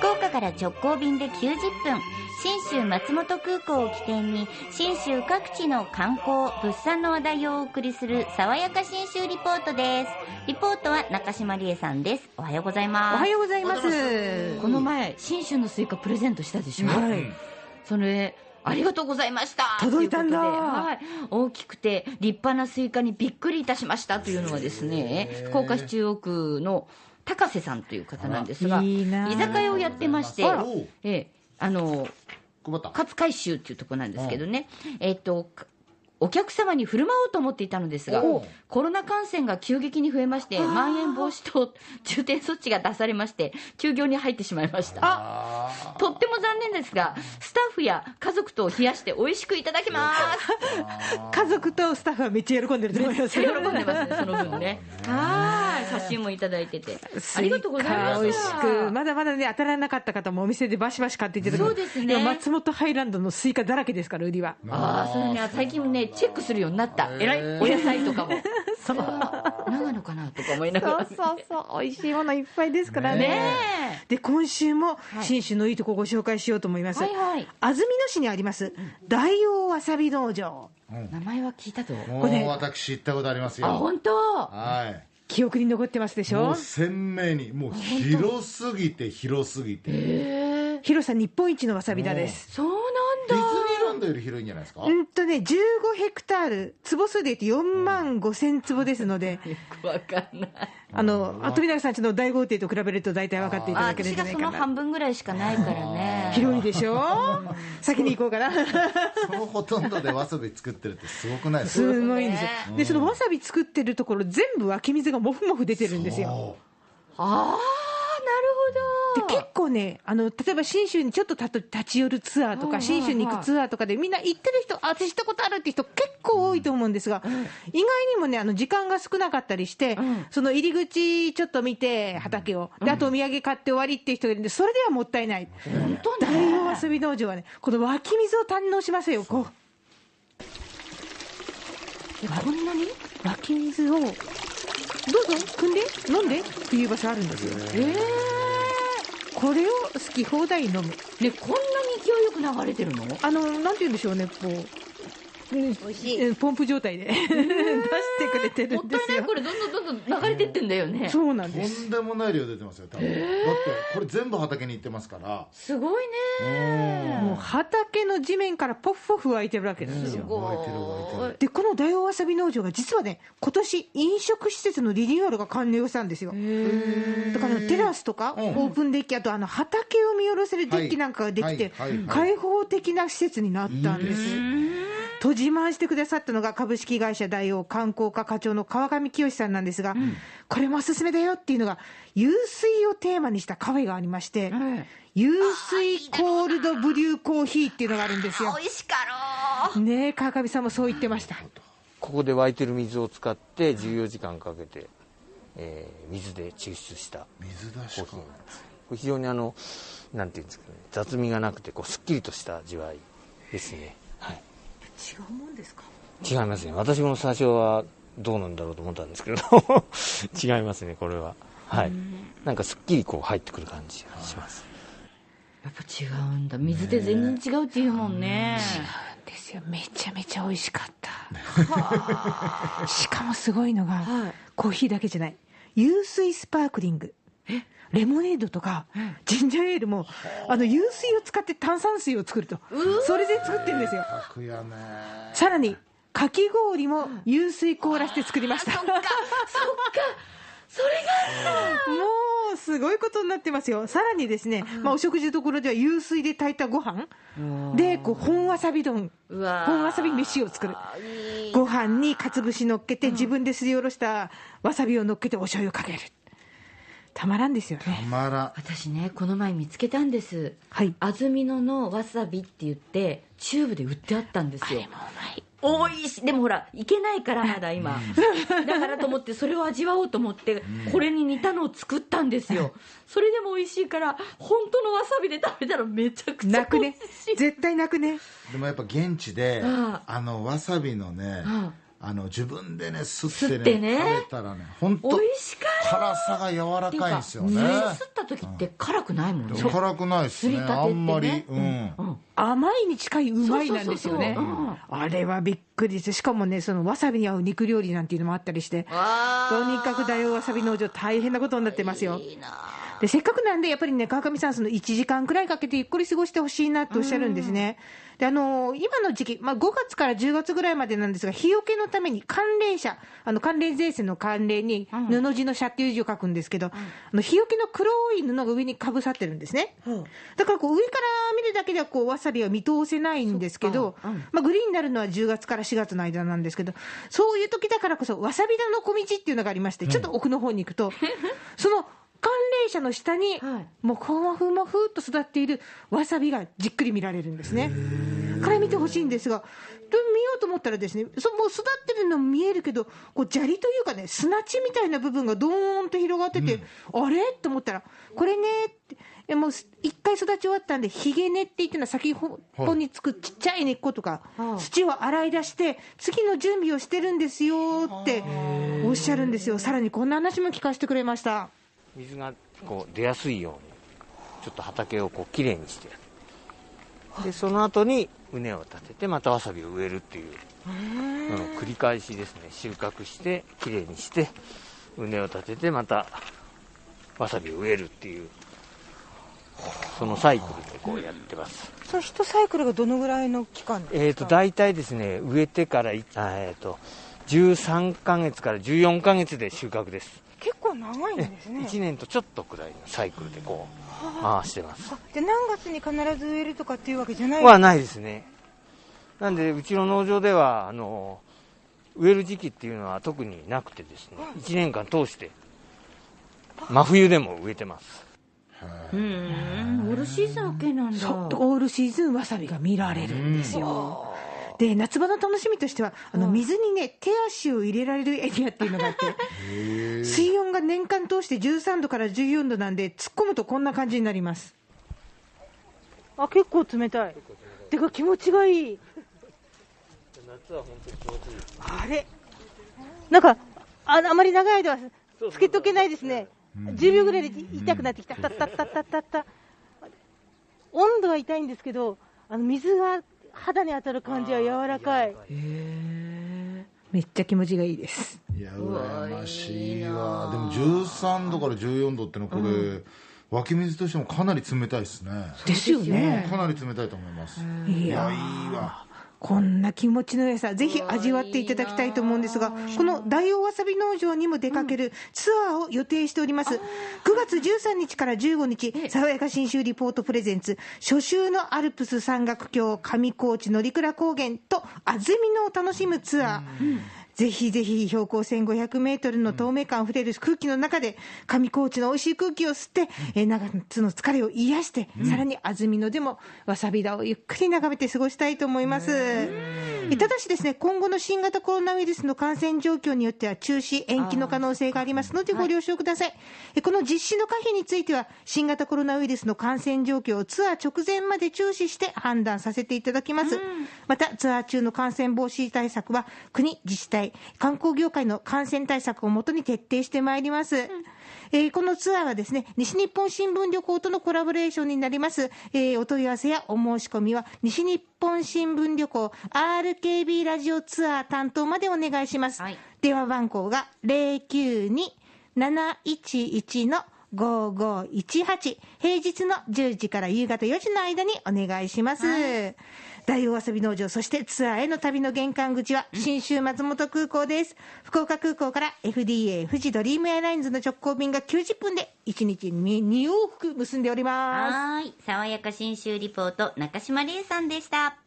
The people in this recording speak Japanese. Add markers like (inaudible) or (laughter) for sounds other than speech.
福岡から直行便で90分。信州松本空港を起点に信州各地の観光物産の話題をお送りする爽やか信州リポートです。リポートは中島理恵さんです。おはようございます。おはようございます。この前信州のスイカプレゼントしたでしょ、はい。それありがとうございました。届いたんだ。はい、大きくて立派なスイカにびっくりいたしましたというのはですね福岡市中央区の高瀬さんという方なんですがいいな居酒屋をやってましてええあの勝海舟っていうところなんですけどね、えっとかお客様に振る舞おうと思っていたのですがコロナ感染が急激に増えましてまん延防止等 (laughs) 重点措置が出されまして休業に入ってしまいました。あとっても残念ですがスタッフや家族と冷やして美味しくいただきます。家族とスタッフはめっちゃ喜んでると思います喜んでますねその分ね。はい写真もいただいてて。ありがとうございました美味しくまだまだね当たらなかった方もお店でバシバシ買っていただく。そうですね。今松本ハイランドのスイカだらけですから売りは。あ。あそれね最近ねチェックするようになった。えらいお野菜とかも。(laughs) そう。長野かなとか思いながらそうそうそう。美味しいものいっぱいですからね。ねで今週もい。信州のいいとこご紹介しようと思います、はいはい。安曇野市にあります大王わさび農場。名前は聞いたと。もこれう私行ったことありますよ。あ本当？はい記憶に残ってますでしょ？もう鮮明に。もう広すぎて広すぎて。ええ広さ日本一のわさび田です。そうンドより広いんじゃないですか？うんとね15ヘクタール坪数で言って4万5千坪ですので、よくわかんない。あのあ富永さんちの大豪邸と比べると大体分かっていたあだけるん私がそのじゃないかな。半分ぐらいしかないからね。(laughs) 広いでしょ？先に行こうかな。そのほとんどでわさび作ってるってすごくないですか？すごいんですよ。でそのわさび作ってるところ全部湧き水がもふもふ出てるんですよ。ああ結構ねあの例えば信州にちょっと立ち寄るツアーとか信州に行くツアーとかでみんな行ってる人あ私行ったことあるって人結構多いと思うんですが、意外にもねあの時間が少なかったりして、ん。その入り口ちょっと見て畑を。であとお土産買って終わりっていう人がいるんでそれではもったいない。本当大ね王わさび農場はねこの湧き水を堪能しますよこえこんなに？う湧き水をどうぞ。汲んで。飲んでっていう場所あるんですよ。えこれを好き放題飲む。えねこんなに勢いよく流れてるの？あのなんて言うんでしょうねこう美味しい。ポンプ状態で。出してくれてるもったいない。んですよこれどんどんどんどん流れてってんだよね。とそうなんです。んでもない量出てますよ多分、だってこれ全部畑に行ってますから。すごいね。もう畑の地面からポッフポフ湧いてるわけなんですよ。すご湧いてる湧いてる。でこの大王わさび農場が実はね今年飲食施設のリニューアルが完了したんですよ。だからテラスとかオうん。ープンデッキあとあの畑を見下ろせるデッキなんかができてはい。はい。はい。開放的な施設になったんですと自慢してくださったのが株式会社大王観光課課長の川上清さんなんですが、これもおすすめだよっていうのが湧水をテーマにしたカフェがありまして、湧水コールドブリューコーヒーっていうのがあるんですよ。美味しかろう。ねえ川上さんもそう言ってました。ここで湧いてる水を使って14時間かけて、えー水で抽出した水出しか。コーヒーなんです。これ非常にあのなんていうんですかね雑味がなくてこうすっきりとした味わいですね、はい、違うもんですか？違いますね。私も最初はどうなんだろうと思ったんですけど。(laughs) 違いますねこれは。はい。なんかすっきりこう入ってくる感じがします。やっぱ違うんだ。水で全然違うっていうもんね。ですよ。めちゃめちゃ美味しかった。しかもすごいのが、はい。コーヒーだけじゃない。湧水スパークリングレモネードとか、ジンジャーエールもあ。の湧水を使って炭酸水を作るとそれで作ってるんですよ。さらにかき氷も湧水凍らして作りました。そっか。そっか。それがもうすごいことになってますよ。さらにですね、まあ、お食事どころでは湧水で炊いたご飯。でこう本わさび丼。本わさび飯を作る。ご飯にかつ節乗っけて自分ですりおろしたわさびを乗っけてお醤油かけるたまらんですよね。たまら私ねこの前見つけたんです。はい。安曇野のわさびって言ってチューブで売ってあったんですよ。おい。しい。でもほらいけないからまだ今。だからと思ってそれを味わおうと思ってこれに似たのを作ったんですよ。それでも美味しいから本当のわさびで食べたらめちゃくちゃ泣くね。美味しい。絶対泣くね。でもやっぱ現地でああのわさびのねああの自分でね吸ってね吸ってね。食べたらね本当美味しかった辛さが柔らかいんですよね。水吸った時って辛くないもんね、辛くないですね。あんまりうん。うん。甘いに近いうまいなんですよね。あれはびっくりですしかもねそのわさびに合う肉料理なんていうのもあったりしてわとにかく大王わさび農場大変なことになってますよ。いいなでせっかくなんでやっぱりね川上さんその1時間くらいかけてゆっくり過ごしてほしいなとおっしゃるんですね、であの今の時期、まあ、5月から10月ぐらいまでなんですが日よけのために寒冷車あの寒冷前線の寒冷に布地の車っていう字を書くんですけど、あの日よけの黒い布が上にかぶさってるんですね、だからこう上から見るだけではこうわさびは見通せないんですけど、うん。まあ、グリーンになるのは10月から4月の間なんですけど、そういう時だからこそ、わさび田の小道っていうのがありまして、ちょっと奥の方に行くと、(laughs) その寒冷車の下に、はいもうこまふまふっと育っているわさびがじっくり見られるんですね。から見てほしいんですが、で見ようと思ったらですね、そもう育ってるのも見えるけど、こう砂利というかね、砂地みたいな部分がどーんと広がってて、あれ？と思ったら、これねって。えもうす一回育ち終わったんで、ひげ根って言ってのは先ほどにつくちっちゃい根っことか、はい土を洗い出して、次の準備をしてるんですよっておっしゃるんですよ、さらにこんな話も聞かせてくれました。水がこう出やすいようにちょっと畑をこうきれいにしてでその後に畝を立ててまたわさびを植えるっていうのの繰り返しですね。収穫してきれいにして畝を立ててまたわさびを植えるっていうそのサイクルでこうやってます。その一サイクルがどのぐらいの期間ですか？えー、と大体ですね植えてからえー、と13ヶ月から14ヶ月で収穫です結構長いんですね。1年とちょっとくらいのサイクルでこう回してます。あで何月に必ず植えるとかっていうわけじゃない？はないですね。なんでうちの農場ではあの植える時期っていうのは特になくてですね1年間通して真冬でも植えてます。うん。オー。ルシーズン OK なんだ。オールシーズンわさびが見られるんですよ。で夏場の楽しみとしてはあの水にね手足を入れられるエリアっていうのがあって (laughs) 水温が年間通して13度から14度なんで突っ込むとこんな感じになります。あ結構冷たい。てか気持ちがいい。夏は本当に気持ちいいあれ。なんかああまり長い間はつけとけないですね。10秒ぐらいで痛くなってきた。たったったったったった温度は痛いんですけどあの水が肌に当たる感じは柔らかい。めっちゃ気持ちがいいです。いや羨ましいわ。でも13度から14度ってのはこれ、湧き水としてもかなり冷たいですね。ですよね。かなり冷たいと思います。いやいいわこんな気持ちの良さぜひ味わっていただきたいと思うんですがこの大王わさび農場にも出かけるツアーを予定しております、9月13日から15日爽やか信州リポートプレゼンツ初秋のアルプス山岳橋上高地乗鞍高原と安曇野を楽しむツアー、ぜひぜひ標高1500メートルの透明感あふれる空気の中で、上高地の美味しい空気を吸って、えー夏の疲れを癒して、さらに安曇野でもわさび田をゆっくり眺めて過ごしたいと思います。えただしですね、今後の新型コロナウイルスの感染状況によっては中止、延期の可能性がありますのでご了承ください。えこの実施の可否については、新型コロナウイルスの感染状況をツアー直前まで注視して判断させていただきます。また、ツアー中の感染防止対策は、国、自治体、観光業界の感染対策をもとに徹底してまいります。えーこのツアーはですね、西日本新聞旅行とのコラボレーションになります。えーお問い合わせやお申し込みは、西日本新聞旅行 RKB ラジオツアー担当までお願いします。はい電話番号が092-711の5518平日の10時から夕方4時の間にお願いします。大王わさび農場、そしてツアーへの旅の玄関口は、新州松本空港です。福岡空港から FDA 富士ドリームエアラインズの直行便が90分で、1日に2往復結んでおります。はーい爽やか信州リポート中島理恵さんでした